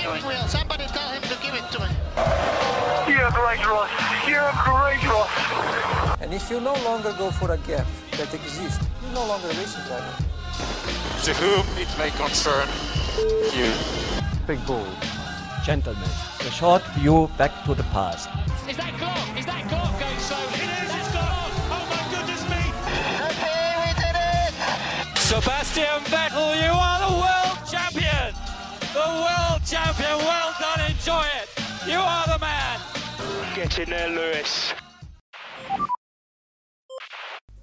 steering wheel. Somebody tell him to give it to me. You're great, Ross. You're great, Ross. And if you no longer go for a gap that exists, you're no longer a racing driver. To whom it may concern you. Big ball. Gentlemen, a short view back to the past. Is that Clark? Is that Clark going so? It is, it's Clark! Oh my goodness me! Okay, we did it! Sebastian Vettel, you are the world champion! The world champion, well done, enjoy it! You are the man! Get in there, Lewis.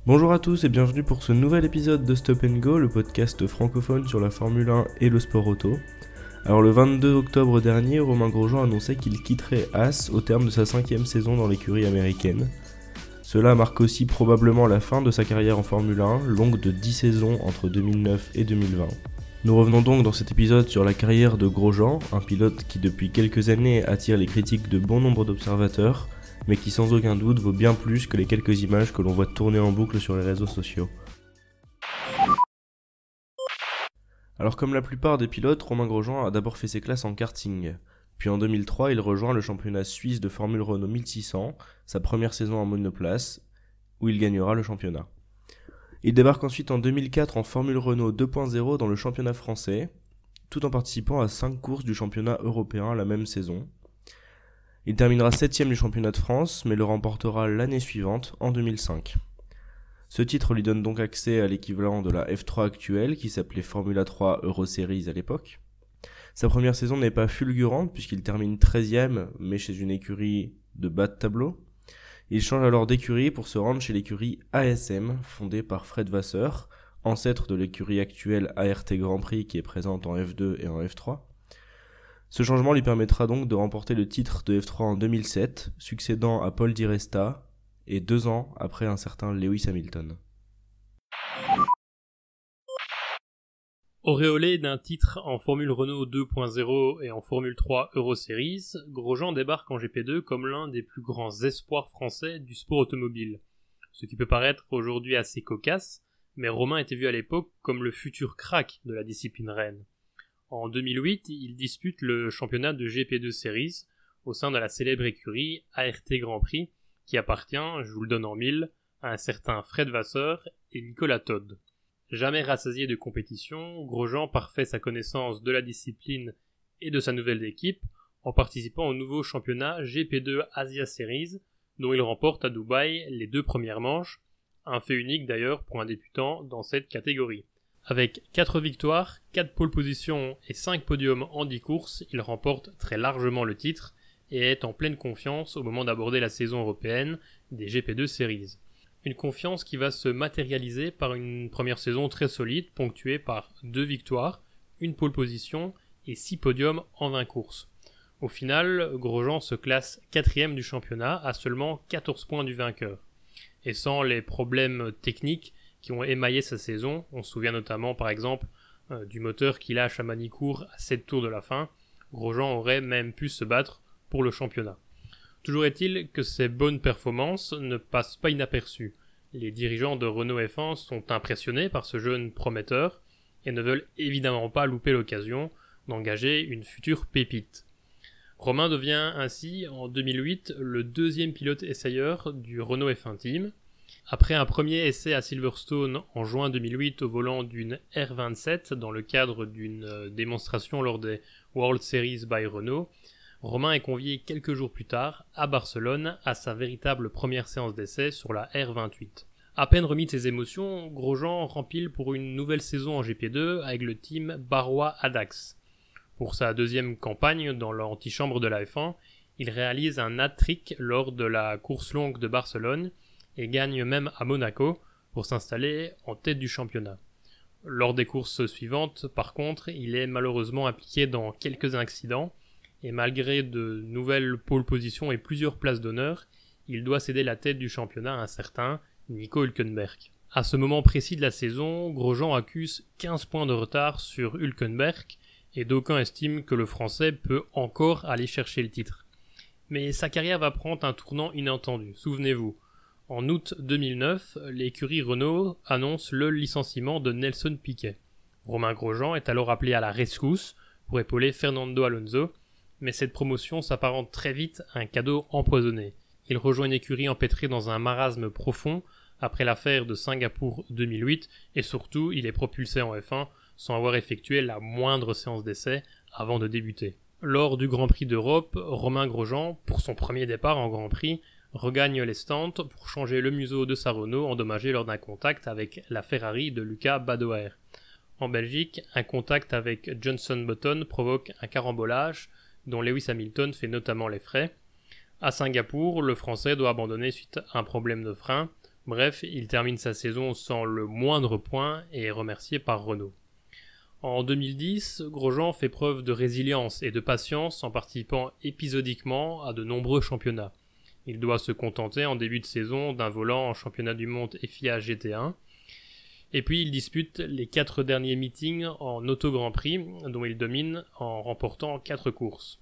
Bonjour à tous et bienvenue pour ce nouvel épisode de Stop and Go, le podcast francophone sur la Formule 1 et le sport auto. Alors le 22 octobre dernier, Romain Grosjean annonçait qu'il quitterait Haas au terme de sa cinquième saison dans l'écurie américaine. Cela marque aussi probablement la fin de sa carrière en Formule 1, longue de 10 saisons entre 2009 et 2020. Nous revenons donc dans cet épisode sur la carrière de Grosjean, un pilote qui depuis quelques années attire les critiques de bon nombre d'observateurs, mais qui sans aucun doute vaut bien plus que les quelques images que l'on voit tourner en boucle sur les réseaux sociaux. Alors comme la plupart des pilotes, Romain Grosjean a d'abord fait ses classes en karting. Puis en 2003, il rejoint le championnat suisse de Formule Renault 1600, sa première saison en monoplace, où il gagnera le championnat. Il débarque ensuite en 2004 en Formule Renault 2.0 dans le championnat français, tout en participant à 5 courses du championnat européen la même saison. Il terminera 7 du championnat de France, mais le remportera l'année suivante, en 2005. Ce titre lui donne donc accès à l'équivalent de la F3 actuelle, qui s'appelait Formula 3 Euro Series à l'époque. Sa première saison n'est pas fulgurante, puisqu'il termine 13ème, mais chez une écurie de bas de tableau. Il change alors d'écurie pour se rendre chez l'écurie ASM, fondée par Fred Vasseur, ancêtre de l'écurie actuelle ART Grand Prix qui est présente en F2 et en F3. Ce changement lui permettra donc de remporter le titre de F3 en 2007, succédant à Paul Di Resta, et deux ans après un certain Lewis Hamilton. Auréolé d'un titre en Formule Renault 2.0 et en Formule 3 Euro Series, Grosjean débarque en GP2 comme l'un des plus grands espoirs français du sport automobile. Ce qui peut paraître aujourd'hui assez cocasse, mais Romain était vu à l'époque comme le futur crack de la discipline reine. En 2008, il dispute le championnat de GP2 Series au sein de la célèbre écurie ART Grand Prix qui appartient, je vous le donne en mille, à un certain Fred Vasseur et Nicolas Todd. Jamais rassasié de compétition, Grosjean parfait sa connaissance de la discipline et de sa nouvelle équipe en participant au nouveau championnat GP2 Asia Series, dont il remporte à Dubaï les deux premières manches, un fait unique d'ailleurs pour un débutant dans cette catégorie. Avec 4 victoires, 4 pole positions et 5 podiums en 10 courses, il remporte très largement le titre et est en pleine confiance au moment d'aborder la saison européenne des GP2 Series. Une confiance qui va se matérialiser par une première saison très solide, ponctuée par deux victoires, une pole position et six podiums en 20 courses. Au final, Grosjean se classe quatrième du championnat à seulement 14 points du vainqueur. Et sans les problèmes techniques qui ont émaillé sa saison, on se souvient notamment par exemple euh, du moteur qui lâche à Manicourt à 7 tours de la fin, Grosjean aurait même pu se battre pour le championnat. Toujours est-il que ces bonnes performances ne passent pas inaperçues. Les dirigeants de Renault F1 sont impressionnés par ce jeune prometteur et ne veulent évidemment pas louper l'occasion d'engager une future pépite. Romain devient ainsi en 2008 le deuxième pilote essayeur du Renault F1 Team. Après un premier essai à Silverstone en juin 2008 au volant d'une R27 dans le cadre d'une démonstration lors des World Series by Renault, Romain est convié quelques jours plus tard à Barcelone à sa véritable première séance d'essai sur la R28. À peine remis de ses émotions, Grosjean rempile pour une nouvelle saison en GP2 avec le team Barrois Adax. Pour sa deuxième campagne dans l'antichambre de la F1, il réalise un hat-trick lors de la course longue de Barcelone et gagne même à Monaco pour s'installer en tête du championnat. Lors des courses suivantes, par contre, il est malheureusement impliqué dans quelques accidents et malgré de nouvelles pole positions et plusieurs places d'honneur, il doit céder la tête du championnat à un certain Nico Hülkenberg. À ce moment précis de la saison, Grosjean accuse 15 points de retard sur Hülkenberg et d'aucuns estiment que le Français peut encore aller chercher le titre. Mais sa carrière va prendre un tournant inattendu, souvenez-vous. En août 2009, l'écurie Renault annonce le licenciement de Nelson Piquet. Romain Grosjean est alors appelé à la rescousse pour épauler Fernando Alonso, mais cette promotion s'apparente très vite à un cadeau empoisonné. Il rejoint une écurie empêtrée dans un marasme profond après l'affaire de Singapour 2008 et surtout il est propulsé en F1 sans avoir effectué la moindre séance d'essai avant de débuter. Lors du Grand Prix d'Europe, Romain Grosjean, pour son premier départ en Grand Prix, regagne les stands pour changer le museau de sa Renault endommagé lors d'un contact avec la Ferrari de Lucas Badoer. En Belgique, un contact avec Johnson Button provoque un carambolage dont Lewis Hamilton fait notamment les frais. À Singapour, le Français doit abandonner suite à un problème de frein. Bref, il termine sa saison sans le moindre point et est remercié par Renault. En 2010, Grosjean fait preuve de résilience et de patience en participant épisodiquement à de nombreux championnats. Il doit se contenter en début de saison d'un volant en championnat du monde FIA GT1. Et puis il dispute les quatre derniers meetings en auto Grand Prix, dont il domine en remportant quatre courses.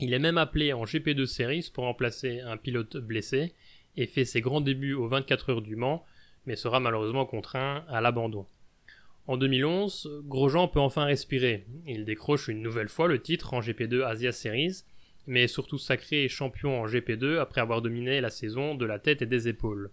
Il est même appelé en GP2 Series pour remplacer un pilote blessé et fait ses grands débuts aux 24 heures du Mans, mais sera malheureusement contraint à l'abandon. En 2011, Grosjean peut enfin respirer. Il décroche une nouvelle fois le titre en GP2 Asia Series, mais est surtout sacré champion en GP2 après avoir dominé la saison de la tête et des épaules.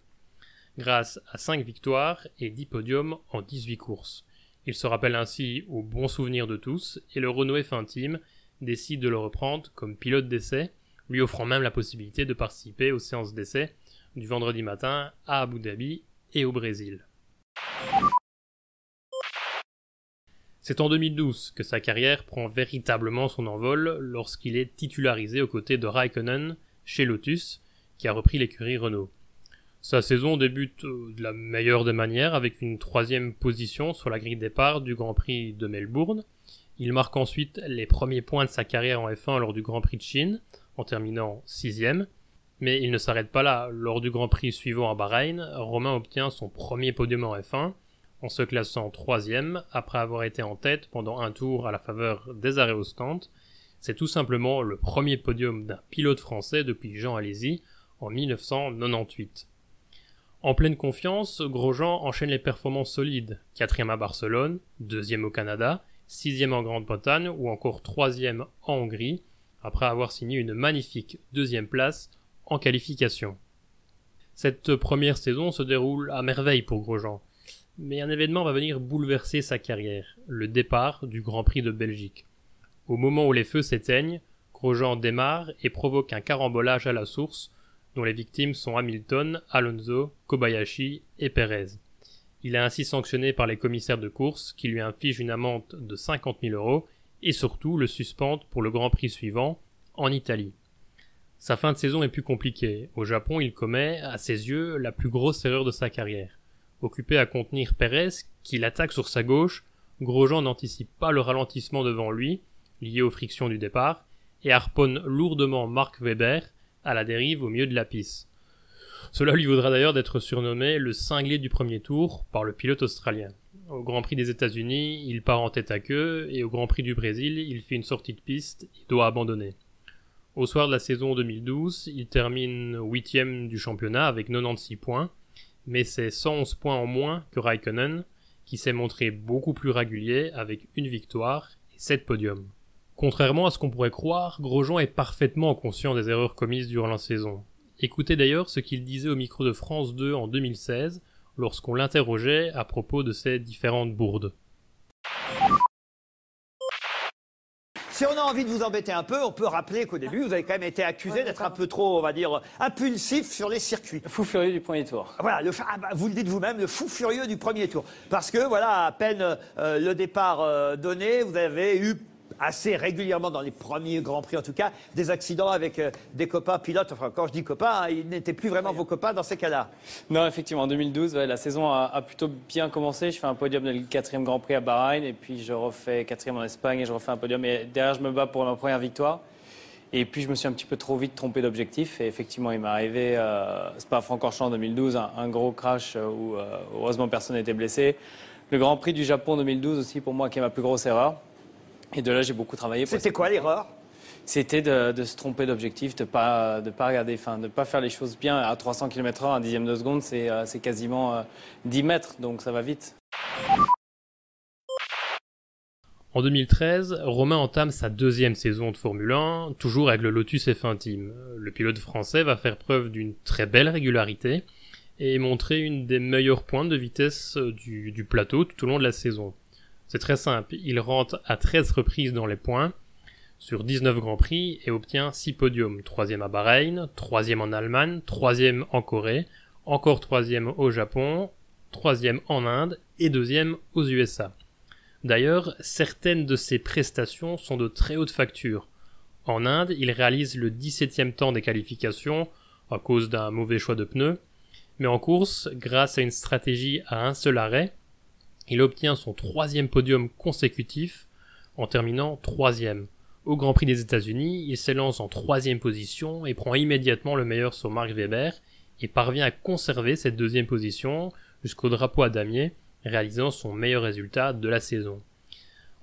Grâce à 5 victoires et 10 podiums en 18 courses. Il se rappelle ainsi aux bons souvenirs de tous et le Renault F1 Team décide de le reprendre comme pilote d'essai, lui offrant même la possibilité de participer aux séances d'essai du vendredi matin à Abu Dhabi et au Brésil. C'est en 2012 que sa carrière prend véritablement son envol lorsqu'il est titularisé aux côtés de Raikkonen chez Lotus, qui a repris l'écurie Renault. Sa saison débute euh, de la meilleure des manières avec une troisième position sur la grille départ du Grand Prix de Melbourne. Il marque ensuite les premiers points de sa carrière en F1 lors du Grand Prix de Chine, en terminant sixième. Mais il ne s'arrête pas là. Lors du Grand Prix suivant à Bahreïn, Romain obtient son premier podium en F1 en se classant troisième après avoir été en tête pendant un tour à la faveur des arrêts au. C'est tout simplement le premier podium d'un pilote français depuis Jean Alési en 1998. En pleine confiance, Grosjean enchaîne les performances solides, quatrième à Barcelone, deuxième au Canada, sixième en Grande-Bretagne ou encore troisième en Hongrie, après avoir signé une magnifique deuxième place en qualification. Cette première saison se déroule à merveille pour Grosjean. Mais un événement va venir bouleverser sa carrière, le départ du Grand Prix de Belgique. Au moment où les feux s'éteignent, Grosjean démarre et provoque un carambolage à la source, dont les victimes sont Hamilton, Alonso, Kobayashi et Perez. Il est ainsi sanctionné par les commissaires de course qui lui infligent une amende de 50 000 euros et surtout le suspendent pour le Grand Prix suivant, en Italie. Sa fin de saison est plus compliquée. Au Japon, il commet, à ses yeux, la plus grosse erreur de sa carrière. Occupé à contenir Pérez, qui l'attaque sur sa gauche, Grosjean n'anticipe pas le ralentissement devant lui, lié aux frictions du départ, et harponne lourdement Mark Webber à la dérive au milieu de la piste. Cela lui vaudra d'ailleurs d'être surnommé le cinglé du premier tour par le pilote australien. Au Grand Prix des États-Unis, il part en tête à queue, et au Grand Prix du Brésil, il fait une sortie de piste et doit abandonner. Au soir de la saison 2012, il termine huitième du championnat avec 96 points, mais c'est 111 points en moins que Raikkonen, qui s'est montré beaucoup plus régulier avec une victoire et 7 podiums. Contrairement à ce qu'on pourrait croire, Grosjean est parfaitement conscient des erreurs commises durant la saison. Écoutez d'ailleurs ce qu'il disait au micro de France 2 en 2016 lorsqu'on l'interrogeait à propos de ses différentes bourdes. Si on a envie de vous embêter un peu, on peut rappeler qu'au début, vous avez quand même été accusé d'être un peu trop, on va dire, impulsif sur les circuits. Fou furieux du premier tour. Voilà, le, ah bah, vous le dites vous-même, le fou furieux du premier tour. Parce que, voilà, à peine euh, le départ euh, donné, vous avez eu assez régulièrement dans les premiers Grands Prix en tout cas, des accidents avec euh, des copains pilotes. Enfin, quand je dis copains, hein, ils n'étaient plus vraiment vos copains dans ces cas-là. Non, effectivement, en 2012, ouais, la saison a, plutôt bien commencé. Je fais un podium dans le quatrième Grand Prix à Bahreïn et puis je refais quatrième en Espagne et je refais un podium. Et derrière, je me bats pour ma première victoire. Et puis je me suis un petit peu trop vite trompé d'objectif. Et effectivement, il m'est arrivé, euh, c'est pas Francorchamps en 2012, un, un gros crash euh, où euh, heureusement personne n'était blessé. Le Grand Prix du Japon 2012 aussi pour moi qui est ma plus grosse erreur. Et de là, j'ai beaucoup travaillé. pour C'était quoi l'erreur? C'était de, de se tromper d'objectif, de pas de pas regarder, enfin de pas faire les choses bien à 300 km/h, un dixième de seconde, c'est euh, c'est quasiment euh, 10 mètres, donc ça va vite. En 2013, Romain entame sa deuxième saison de Formule 1, toujours avec le Lotus F1 Team. Le pilote français va faire preuve d'une très belle régularité et montrer une des meilleures pointes de vitesse du, du plateau tout au long de la saison. C'est très simple, il rentre à 13 reprises dans les points, sur 19 Grands Prix et obtient 6 podiums. Troisième à Bahreïn, troisième en Allemagne, troisième en Corée, encore troisième au Japon, troisième en Inde et deuxième aux USA. D'ailleurs, certaines de ses prestations sont de très haute facture. En Inde, il réalise le 17e temps des qualifications à cause d'un mauvais choix de pneus, mais en course, grâce à une stratégie à un seul arrêt, il obtient son troisième podium consécutif en terminant troisième. Au Grand Prix des États-Unis, il s'élance en troisième position et prend immédiatement le meilleur sur Mark Webber et parvient à conserver cette deuxième position jusqu'au drapeau à damier, réalisant son meilleur résultat de la saison.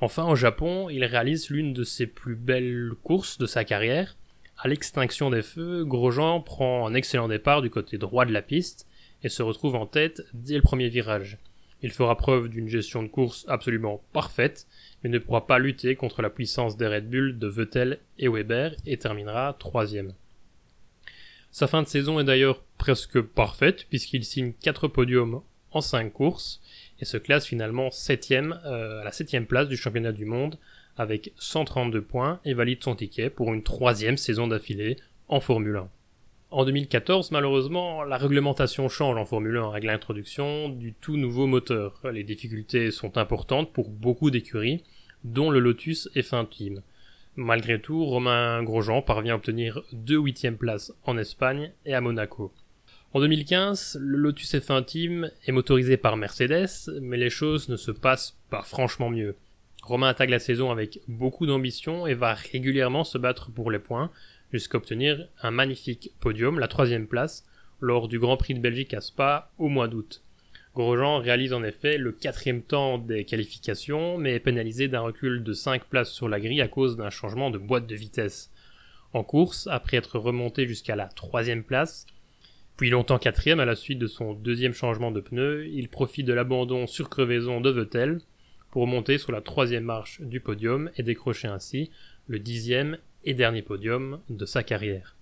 Enfin, au Japon, il réalise l'une de ses plus belles courses de sa carrière. À l'extinction des feux, Grosjean prend un excellent départ du côté droit de la piste et se retrouve en tête dès le premier virage. Il fera preuve d'une gestion de course absolument parfaite, mais ne pourra pas lutter contre la puissance des Red Bull de Vettel et Weber et terminera troisième. Sa fin de saison est d'ailleurs presque parfaite puisqu'il signe 4 podiums en 5 courses et se classe finalement septième euh, à la septième place du championnat du monde avec 132 points et valide son ticket pour une troisième saison d'affilée en Formule 1. En 2014, malheureusement, la réglementation change en Formule 1 avec l'introduction du tout nouveau moteur. Les difficultés sont importantes pour beaucoup d'écuries, dont le Lotus F1 Team. Malgré tout, Romain Grosjean parvient à obtenir deux huitièmes places en Espagne et à Monaco. En 2015, le Lotus F1 Team est motorisé par Mercedes, mais les choses ne se passent pas franchement mieux. Romain attaque la saison avec beaucoup d'ambition et va régulièrement se battre pour les points, jusqu'à obtenir un magnifique podium, la troisième place, lors du Grand Prix de Belgique à Spa au mois d'août. Grosjean réalise en effet le quatrième temps des qualifications, mais est pénalisé d'un recul de 5 places sur la grille à cause d'un changement de boîte de vitesse. En course, après être remonté jusqu'à la troisième place, puis longtemps quatrième à la suite de son deuxième changement de pneu, il profite de l'abandon sur crevaison de Vettel pour monter sur la troisième marche du podium et décrocher ainsi le dixième et dernier podium de sa carrière.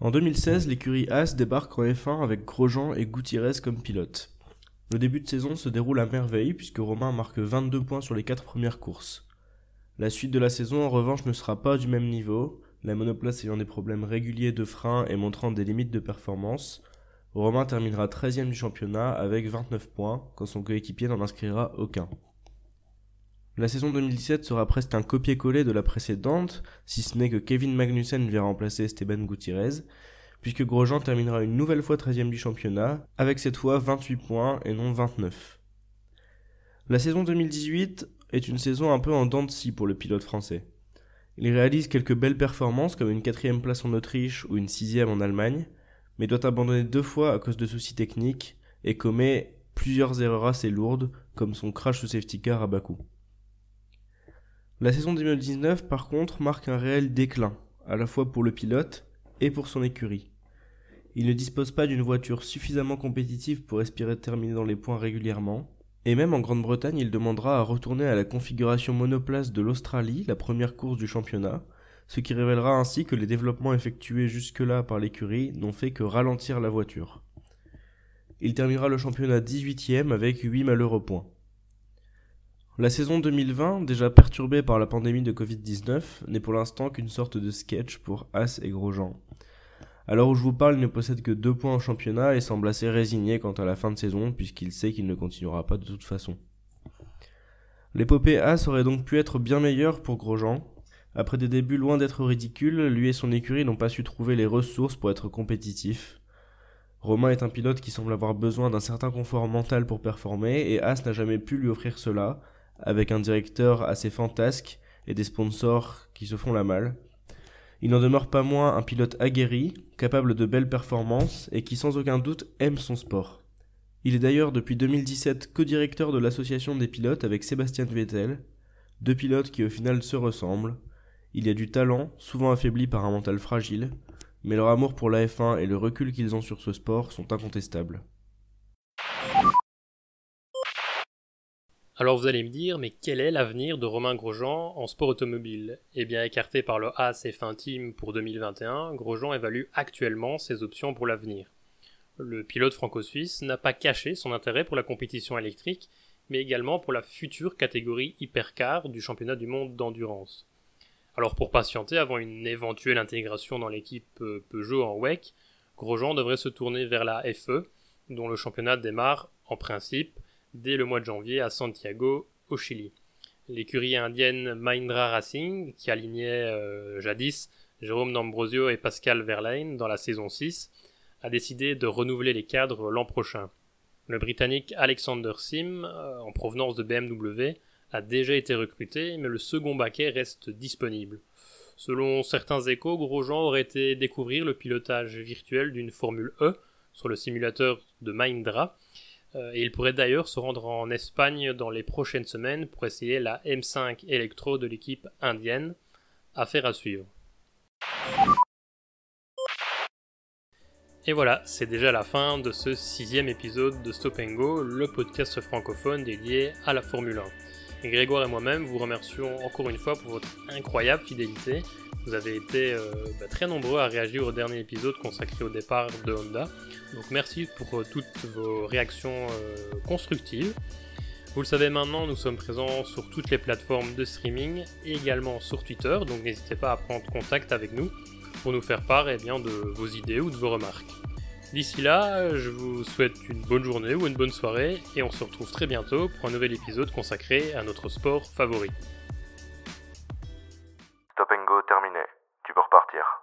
En 2016, l'écurie As débarque en F1 avec Grosjean et Gutiérrez comme pilotes. Le début de saison se déroule à merveille puisque Romain marque 22 points sur les 4 premières courses. La suite de la saison en revanche ne sera pas du même niveau, la monoplace ayant des problèmes réguliers de frein et montrant des limites de performance. Romain terminera 13ème du championnat avec 29 points quand son coéquipier n'en inscrira aucun. La saison 2017 sera presque un copier-coller de la précédente, si ce n'est que Kevin Magnussen vient remplacer Esteban Gutiérrez, puisque Grosjean terminera une nouvelle fois 13ème du championnat, avec cette fois 28 points et non 29. La saison 2018 est une saison un peu en dents de scie pour le pilote français. Il réalise quelques belles performances comme une quatrième place en Autriche ou une sixième en Allemagne, mais doit abandonner deux fois à cause de soucis techniques et commet plusieurs erreurs assez lourdes comme son crash sous safety car à Bakou. La saison 2019, par contre, marque un réel déclin, à la fois pour le pilote et pour son écurie. Il ne dispose pas d'une voiture suffisamment compétitive pour espérer terminer dans les points régulièrement, et même en Grande-Bretagne, il demandera à retourner à la configuration monoplace de l'Australie, la première course du championnat, ce qui révélera ainsi que les développements effectués jusque-là par l'écurie n'ont fait que ralentir la voiture. Il terminera le championnat 18ème avec 8 malheureux points. La saison 2020, déjà perturbée par la pandémie de Covid-19, n'est pour l'instant qu'une sorte de sketch pour As et Grosjean. À l'heure où je vous parle, il ne possède que deux points en championnat et semble assez résigné quant à la fin de saison puisqu'il sait qu'il ne continuera pas de toute façon. L'épopée As aurait donc pu être bien meilleure pour Grosjean. Après des débuts loin d'être ridicules, lui et son écurie n'ont pas su trouver les ressources pour être compétitifs. Romain est un pilote qui semble avoir besoin d'un certain confort mental pour performer et As n'a jamais pu lui offrir cela, avec un directeur assez fantasque et des sponsors qui se font la malle. Il n'en demeure pas moins un pilote aguerri, capable de belles performances et qui sans aucun doute aime son sport. Il est d'ailleurs depuis 2017 co-directeur de l'association des pilotes avec Sébastien Vettel, deux pilotes qui au final se ressemblent. Il y a du talent, souvent affaibli par un mental fragile, mais leur amour pour la F1 et le recul qu'ils ont sur ce sport sont incontestables. Alors vous allez me dire, mais quel est l'avenir de Romain Grosjean en sport automobile? Eh bien, écarté par le Haas F1 Team pour 2021, Grosjean évalue actuellement ses options pour l'avenir. Le pilote franco-suisse n'a pas caché son intérêt pour la compétition électrique, mais également pour la future catégorie hypercar du championnat du monde d'endurance. Alors pour patienter avant une éventuelle intégration dans l'équipe euh, Peugeot en WEC, Grosjean devrait se tourner vers la FE, dont le championnat démarre, en principe, dès le mois de janvier à Santiago, au Chili. L'écurie indienne Mahindra Racing, qui alignait euh, jadis Jérôme D'Ambrosio et Pascal Verlaine dans la saison 6, a décidé de renouveler les cadres l'an prochain. Le Britannique Alexander Sim, euh, en provenance de BMW, a déjà été recruté, mais le second baquet reste disponible. Selon certains échos, Grosjean aurait été découvrir le pilotage virtuel d'une Formule E sur le simulateur de Mahindra, et il pourrait d'ailleurs se rendre en Espagne dans les prochaines semaines pour essayer la M5 Electro de l'équipe indienne. Affaire à suivre. Et voilà, c'est déjà la fin de ce sixième épisode de Stop Go, le podcast francophone dédié à la Formule 1. Et Grégoire et moi-même vous remercions encore une fois pour votre incroyable fidélité. Vous avez été euh, bah, très nombreux à réagir au dernier épisode consacré au départ de Honda. Donc merci pour euh, toutes vos réactions euh, constructives. Vous le savez maintenant, nous sommes présents sur toutes les plateformes de streaming et également sur Twitter, donc n'hésitez pas à prendre contact avec nous pour nous faire part eh de vos idées ou de vos remarques. D'ici là, je vous souhaite une bonne journée ou une bonne soirée et on se retrouve très bientôt pour un nouvel épisode consacré à notre sport favori.